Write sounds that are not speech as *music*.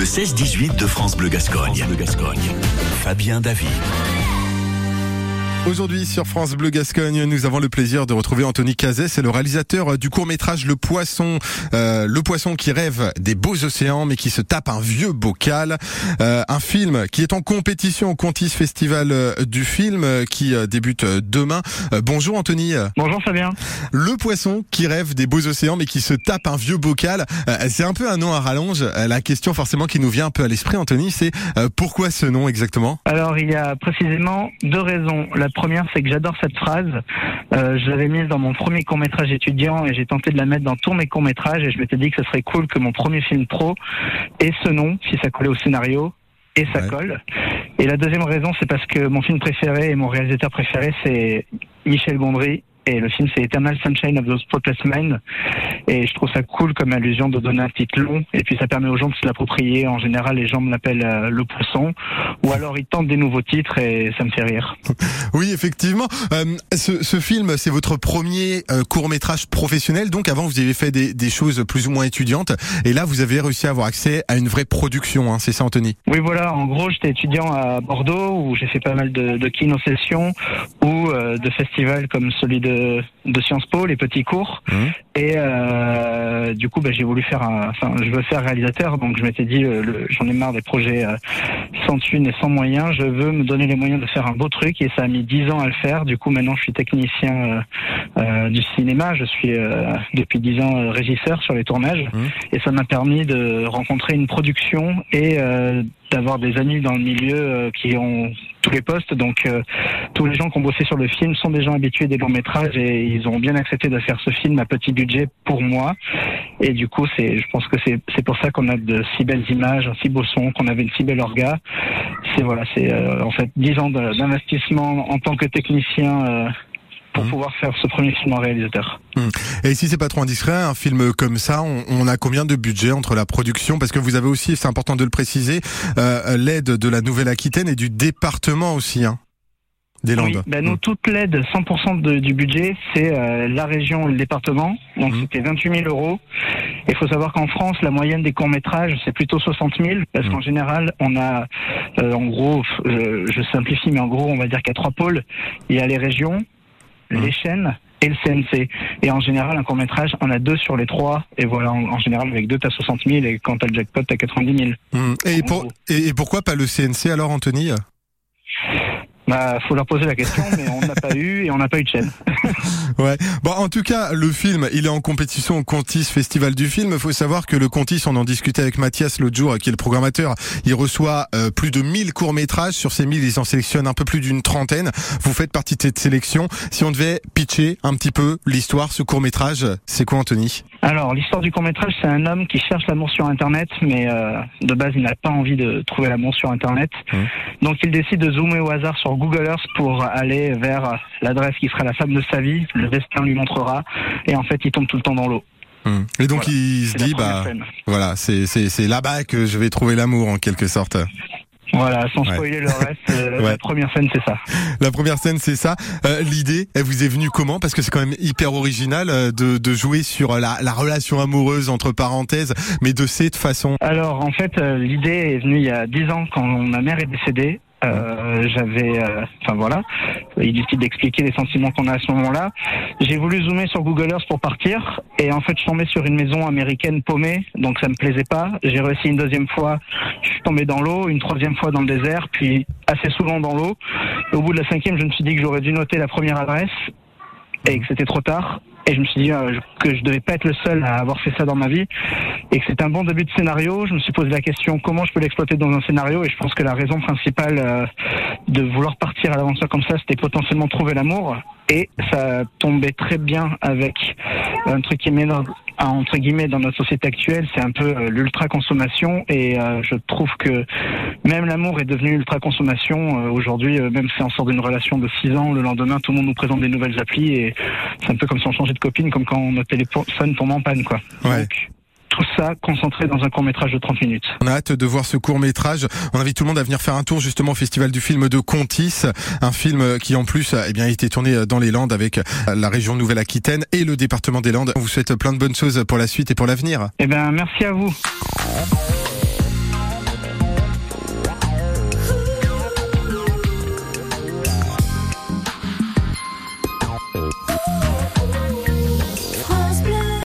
Le 16-18 de France Bleu Gascogne. Fabien David. Aujourd'hui sur France Bleu Gascogne, nous avons le plaisir de retrouver Anthony Cazet, c'est le réalisateur du court métrage Le Poisson, euh, le poisson qui rêve des beaux océans mais qui se tape un vieux bocal, euh, un film qui est en compétition au Contis Festival euh, du film euh, qui euh, débute demain. bonjour Anthony. Bonjour Fabien. Le Poisson qui rêve des beaux océans mais qui se tape un vieux bocal, c'est un peu un nom à rallonge. la question forcément qui nous vient un peu à l'esprit Anthony, c'est pourquoi ce nom exactement? Alors il y a précisément deux raisons. La première, c'est que j'adore cette phrase. Euh, je l'avais mise dans mon premier court métrage étudiant et j'ai tenté de la mettre dans tous mes courts métrages et je m'étais dit que ce serait cool que mon premier film pro ait ce nom, si ça collait au scénario. Et ça colle. Et la deuxième raison, c'est parce que mon film préféré et mon réalisateur préféré, c'est Michel Gondry. Et le film, c'est Eternal Sunshine of the Spotless Mind. Et je trouve ça cool comme allusion de donner un titre long. Et puis ça permet aux gens de se l'approprier. En général, les gens me l'appellent euh, le poisson. Ou alors ils tentent des nouveaux titres et ça me fait rire. *laughs* Oui, effectivement. Euh, ce, ce, film, c'est votre premier euh, court métrage professionnel. Donc avant, vous avez fait des, des, choses plus ou moins étudiantes. Et là, vous avez réussi à avoir accès à une vraie production. Hein, c'est ça, Anthony? Oui, voilà. En gros, j'étais étudiant à Bordeaux où j'ai fait pas mal de, de kino-sessions ou de festivals comme celui de, de Sciences Po, les petits cours. Mmh. Et euh, du coup, bah, j'ai voulu faire un, enfin, je veux faire réalisateur, donc je m'étais dit, j'en ai marre des projets euh, sans thunes et sans moyens. Je veux me donner les moyens de faire un beau truc, et ça a mis dix ans à le faire. Du coup, maintenant, je suis technicien euh du cinéma. Je suis depuis dix ans régisseur sur les tournages, mmh. et ça m'a permis de rencontrer une production et d'avoir des amis dans le milieu qui ont tous les postes. Donc euh, tous les gens qui ont bossé sur le film sont des gens habitués des longs métrages et ils ont bien accepté de faire ce film à petit budget pour moi. Et du coup, c'est, je pense que c'est, pour ça qu'on a de si belles images, un si beau son, qu'on avait une si belle orga. C'est voilà, c'est euh, en fait dix ans d'investissement en tant que technicien. Pour mmh. pouvoir faire ce premier film en réalisateur. Mmh. Et si c'est pas trop indiscret, un film comme ça, on, on, a combien de budget entre la production? Parce que vous avez aussi, c'est important de le préciser, euh, l'aide de la Nouvelle-Aquitaine et du département aussi. Hein des Landes. Oui, ben nous, mmh. toute l'aide, 100% de, du budget, c'est euh, la région et le département. Donc c'était 28 000 euros. Il faut savoir qu'en France, la moyenne des courts-métrages, c'est plutôt 60 000, parce qu'en général, on a, euh, en gros, je, je, simplifie, mais en gros, on va dire qu'il y a trois pôles. Il y a les régions, les mmh. chaînes et le CNC. Et en général, un court métrage, on a deux sur les trois. Et voilà, en, général, avec deux, t'as 60 000 et quand t'as le jackpot, t'as 90 000. Mmh. Et, pour, et, pourquoi pas le CNC alors, Anthony? Bah, faut leur poser la question, mais on n'a pas eu et on n'a pas eu de chaîne. *laughs* ouais. Bon, en tout cas, le film, il est en compétition au Contis Festival du film. Il faut savoir que le Contis, on en discutait avec Mathias l'autre jour, qui est le programmateur. Il reçoit euh, plus de 1000 courts métrages. Sur ces 1000, ils en sélectionnent un peu plus d'une trentaine. Vous faites partie de cette sélection. Si on devait pitcher un petit peu l'histoire, ce court métrage, c'est quoi, Anthony? Alors, l'histoire du court métrage, c'est un homme qui cherche l'amour sur Internet, mais euh, de base, il n'a pas envie de trouver l'amour sur Internet. Mmh. Donc, il décide de zoomer au hasard sur Google Earth pour aller vers l'adresse qui sera la femme de sa vie. Le destin lui montrera. Et en fait, il tombe tout le temps dans l'eau. Hum. Et donc il se dit bah voilà c'est là-bas que je vais trouver l'amour en quelque sorte. Voilà, sans spoiler le reste, euh, *laughs* la première scène c'est ça. La première scène c'est ça. Euh, L'idée, elle vous est venue comment? Parce que c'est quand même hyper original euh, de, de jouer sur la, la, relation amoureuse entre parenthèses, mais de cette façon. Alors en fait, l'idée est venue il y a dix ans quand ma mère est décédée. Euh, j'avais, euh, enfin voilà, il décide d'expliquer les sentiments qu'on a à ce moment-là. J'ai voulu zoomer sur Google Earth pour partir, et en fait, je suis tombé sur une maison américaine paumée, donc ça me plaisait pas. J'ai réussi une deuxième fois, je suis tombé dans l'eau, une troisième fois dans le désert, puis assez souvent dans l'eau. Au bout de la cinquième, je me suis dit que j'aurais dû noter la première adresse et que c'était trop tard. Et je me suis dit euh, que je devais pas être le seul à avoir fait ça dans ma vie. Et que c'est un bon début de scénario. Je me suis posé la question comment je peux l'exploiter dans un scénario? Et je pense que la raison principale euh, de vouloir partir à l'aventure comme ça, c'était potentiellement trouver l'amour. Et ça tombait très bien avec un truc qui est entre guillemets dans notre société actuelle, c'est un peu euh, l'ultra consommation et je trouve que même l'amour est devenu ultra consommation aujourd'hui. même si on sort d'une relation de 6 ans, le lendemain tout le monde nous présente des nouvelles applis. Et c'est un peu comme si on changeait de copine, comme quand notre téléphone tombe en panne quoi. Ouais tout ça concentré dans un court métrage de 30 minutes. On a hâte de voir ce court métrage. On invite tout le monde à venir faire un tour justement au festival du film de Contis, un film qui en plus eh bien, a été tourné dans les Landes avec la région Nouvelle-Aquitaine et le département des Landes. On vous souhaite plein de bonnes choses pour la suite et pour l'avenir. Eh bien, merci à vous.